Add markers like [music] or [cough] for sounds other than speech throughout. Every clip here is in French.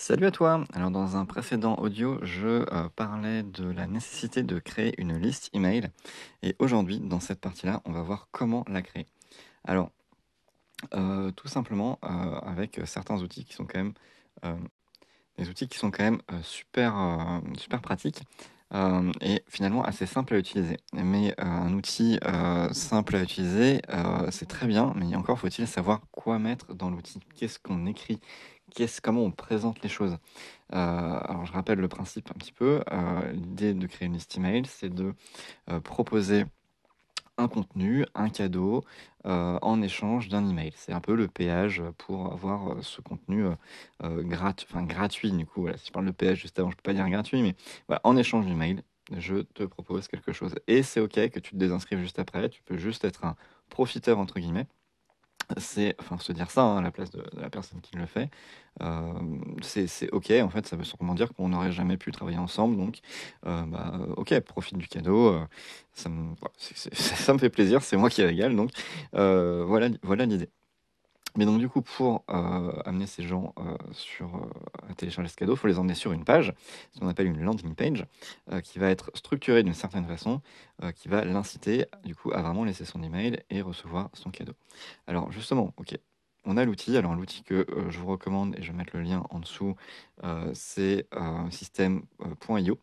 Salut à toi. Alors dans un précédent audio, je euh, parlais de la nécessité de créer une liste email et aujourd'hui dans cette partie-là, on va voir comment la créer. Alors euh, tout simplement euh, avec certains outils qui sont quand même des outils qui sont quand même super super pratiques et finalement assez simples à utiliser. Mais un outil simple à utiliser, c'est très bien, mais encore faut-il savoir quoi mettre dans l'outil. Qu'est-ce qu'on écrit? Comment on présente les choses? Euh, alors je rappelle le principe un petit peu. Euh, l'idée de créer une liste email, c'est de euh, proposer un contenu, un cadeau en échange d'un email. C'est un peu le péage pour avoir ce contenu enfin, gratuit. Du coup, si je parle de péage juste avant, je peux pas dire gratuit, mais voilà, en échange d'email, je te propose quelque chose. Et c'est ok que tu te désinscrives juste après. Tu peux juste être un profiteur entre guillemets c'est, enfin, se dire ça hein, à la place de, la personne qui le fait, euh, c'est ok. En fait, ça veut sûrement dire qu'on n'aurait jamais pu travailler ensemble. Donc, euh, bah, ok, profite du cadeau. Euh, ça, me, [laughs] ça me fait plaisir. C'est moi qui régale. Donc, voilà, voilà l'idée. Mais donc du coup, pour euh, amener ces gens euh, sur, euh, à télécharger ce cadeau, il faut les emmener sur une page, ce qu'on appelle une landing page, qui va être structurée d'une certaine façon, qui va l'inciter du coup à vraiment laisser son email et recevoir son cadeau. Alors justement, ok, on a l'outil. Alors l'outil que je vous recommande, et je vais mettre le lien en dessous, c'est système.io.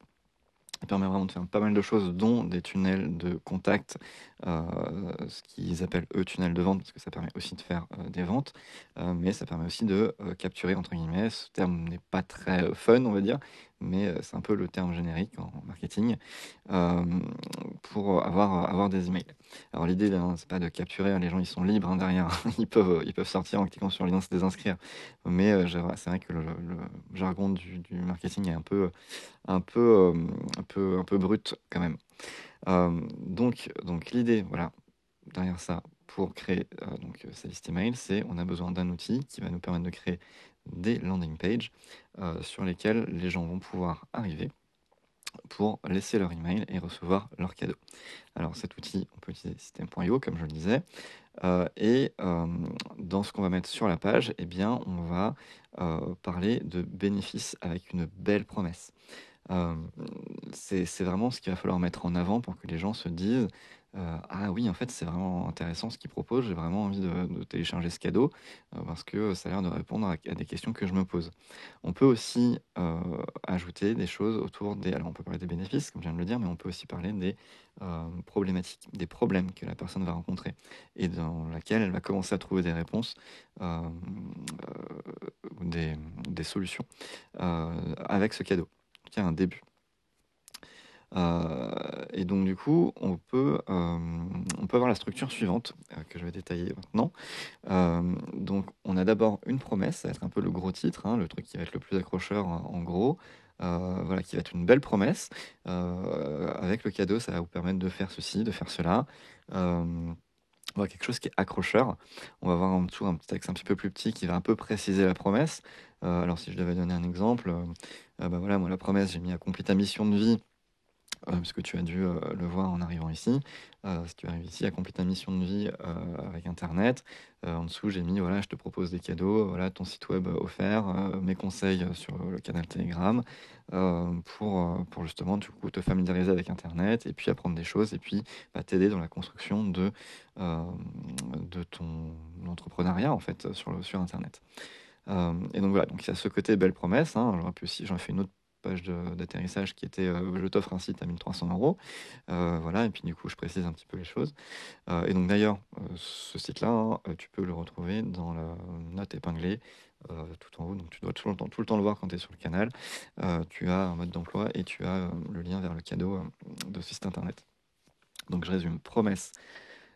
Permet vraiment de faire pas mal de choses, dont des tunnels de contact, euh, ce qu'ils appellent eux tunnels de vente, parce que ça permet aussi de faire euh, des ventes, euh, mais ça permet aussi de capturer, entre guillemets, ce terme n'est pas très fun, on va dire, mais c'est un peu le terme générique en marketing, pour avoir, avoir des emails. Alors l'idée, hein, c'est pas de capturer, hein, les gens ils sont libres hein, derrière, [laughs] ils peuvent, ils peuvent sortir en cliquant sur le lien se désinscrire, mais c'est vrai que le, jargon du, marketing est un peu, un peu, un peu brut quand même. Euh, donc, donc l'idée, voilà, derrière ça, pour créer euh, donc sa liste email, c'est on a besoin d'un outil qui va nous permettre de créer des landing pages euh, sur lesquelles les gens vont pouvoir arriver pour laisser leur email et recevoir leur cadeau. Alors cet outil, on peut utiliser system.io comme je le disais, et dans ce qu'on va mettre sur la page, eh bien, on va parler de bénéfices avec une belle promesse c'est vraiment ce qu'il va falloir mettre en avant pour que les gens se disent Ah oui, en fait, c'est vraiment intéressant ce qu'il propose, j'ai vraiment envie de, télécharger ce cadeau parce que ça a l'air de répondre à, des questions que je me pose. On peut aussi ajouter des choses autour des. Alors, on peut parler des bénéfices, comme je viens de le dire, mais on peut aussi parler des problématiques, des problèmes que la personne va rencontrer et dans laquelle elle va commencer à trouver des réponses, des, solutions avec ce cadeau qui un début. Euh, et donc du coup, on peut, euh, on peut avoir la structure suivante euh, que je vais détailler maintenant. donc on a d'abord une promesse, ça va être un peu le gros titre, hein, le truc qui va être le plus accrocheur en, gros. voilà, qui va être une belle promesse. avec le cadeau, ça va vous permettre de faire ceci, de faire cela. On va quelque chose qui est accrocheur. On va voir en dessous un petit texte un petit peu plus petit qui va un peu préciser la promesse. alors si je devais donner un exemple, bah voilà, moi la promesse, j'ai mis accompli ta mission de vie euh, parce que tu as dû euh, le voir en arrivant ici. Euh, si tu arrives ici, accomplis ta mission de vie avec Internet. en dessous, j'ai mis voilà, je te propose des cadeaux, voilà, ton site web offert, mes conseils sur le canal Telegram pour, pour justement du coup, te familiariser avec Internet et puis apprendre des choses et puis bah, t'aider dans la construction de, de ton entrepreneuriat en fait sur, sur Internet. et donc voilà, donc il y a ce côté belle promesse. Hein. J'aurais pu aussi, j'en ai fait une autre d'atterrissage qui était euh, je t'offre un site à 1300 euros. Euh, voilà, et puis du coup, je précise un petit peu les choses. Euh, et donc d'ailleurs, ce site-là, hein, tu peux le retrouver dans la note épinglée tout en haut. Donc tu dois tout le temps, tout le, temps le voir quand tu es sur le canal. tu as un mode d'emploi et tu as le lien vers le cadeau de ce site internet. Donc je résume promesse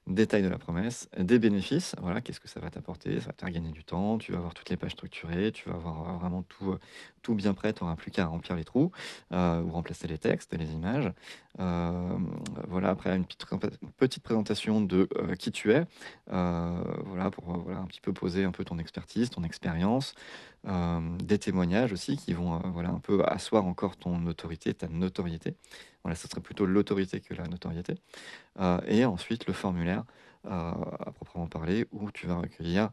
détail de la promesse, des bénéfices, voilà, qu'est-ce que ça va t'apporter, ça va te faire gagner du temps, tu vas avoir toutes les pages structurées, tu vas avoir vraiment tout, tout bien prêt, tu n'auras plus qu'à remplir les trous euh, ou remplacer les textes, les images. Euh, voilà, après une petite, présentation de euh, qui tu es, voilà, pour voilà, un petit peu poser un peu ton expertise, ton expérience, des témoignages aussi qui vont voilà, un peu asseoir encore ton autorité, ta notoriété. Voilà, ce serait plutôt l'autorité que la notoriété. et ensuite le formulaire à proprement parler, où tu vas recueillir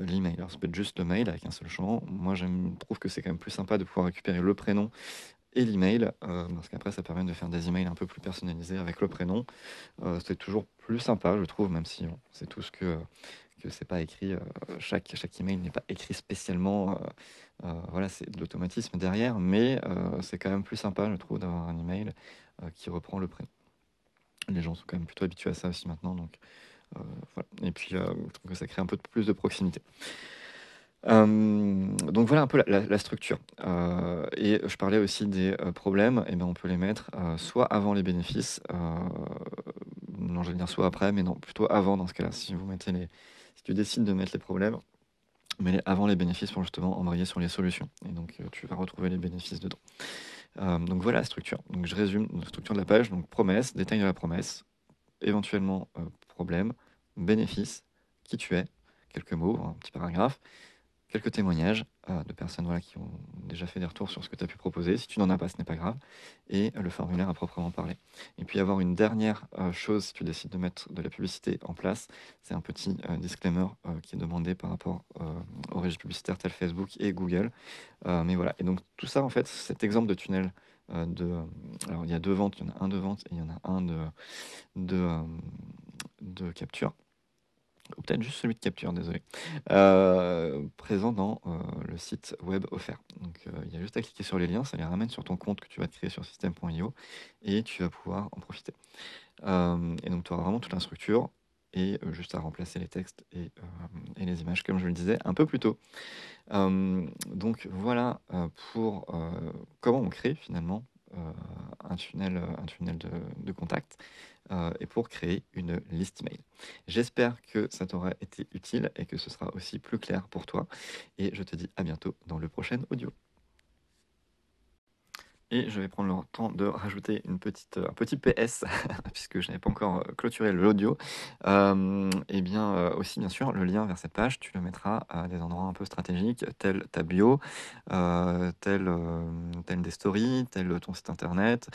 l'email. Alors, ça peut être juste le mail avec un seul champ. Moi, je trouve que c'est quand même plus sympa de pouvoir récupérer le prénom et l'email, parce qu'après, ça permet de faire des emails un peu plus personnalisés avec le prénom. c'est toujours plus sympa, je trouve, même si on sait tous que que c'est pas écrit, chaque, chaque email n'est pas écrit spécialement, voilà, c'est de l'automatisme derrière, mais c'est quand même plus sympa, je trouve, d'avoir un email qui reprend le prénom. Les gens sont quand même plutôt habitués à ça aussi maintenant, donc. Et puis, je trouve que ça crée un peu plus de proximité. donc voilà un peu la, structure. et je parlais aussi des problèmes, et ben on peut les mettre soit avant les bénéfices, non je vais dire soit après, mais non plutôt avant dans ce cas-là. Si vous mettez les, si tu décides de mettre les problèmes, mets-les avant les bénéfices pour justement embrayer sur les solutions. Et donc, euh, tu vas retrouver les bénéfices dedans. Euh, donc, voilà la structure. Donc, je résume la structure de la page. Donc, promesse, détail de la promesse, éventuellement euh, problème, bénéfice, qui tu es, quelques mots, un petit paragraphe, quelques témoignages euh, de personnes voilà, qui ont déjà fait des retours sur ce que tu as pu proposer. Si tu n'en as pas, ce n'est pas grave. Et le formulaire à proprement parler. Et puis avoir une dernière euh, chose, si tu décides de mettre de la publicité en place, c'est un petit euh, disclaimer qui est demandé par rapport aux régies publicitaires telles Facebook et Google. mais voilà. Et donc tout ça, en fait, cet exemple de tunnel de... alors il y a deux ventes, il y en a un de vente et il y en a un de, de, de capture ou peut-être juste celui de capture, désolé, euh, présent dans euh, le site web offert. Donc euh, il y a juste à cliquer sur les liens, ça les ramène sur ton compte que tu vas te créer sur system.io et tu vas pouvoir en profiter. et donc tu auras vraiment toute la structure et juste à remplacer les textes et, et, les images, comme je le disais un peu plus tôt. donc voilà pour comment on crée finalement un tunnel, un tunnel de, de contact. Euh, et pour créer une liste email. J'espère que ça t'aura été utile et que ce sera aussi plus clair pour toi. Et je te dis à bientôt dans le prochain audio. Et je vais prendre le temps de rajouter une petite, un petit PS, [laughs] puisque je n'avais pas encore euh, clôturé l'audio. Euh, et bien euh, aussi, bien sûr, le lien vers cette page, tu le mettras à des endroits un peu stratégiques, tel ta bio, tel, tel des stories, tel ton site internet,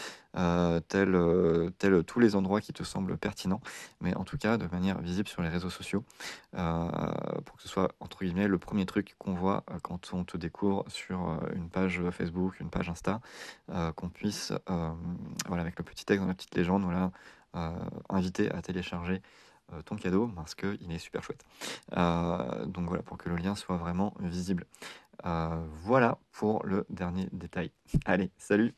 tel, tel tous les endroits qui te semblent pertinents, mais en tout cas de manière visible sur les réseaux sociaux, pour que ce soit, entre guillemets, le premier truc qu'on voit quand on te découvre sur une page Facebook, une page Insta. Euh, qu'on puisse, euh, voilà, avec le petit texte dans la petite légende, voilà, euh, inviter à télécharger ton cadeau parce qu'il est super chouette. donc voilà, pour que le lien soit vraiment visible. voilà pour le dernier détail. Allez, salut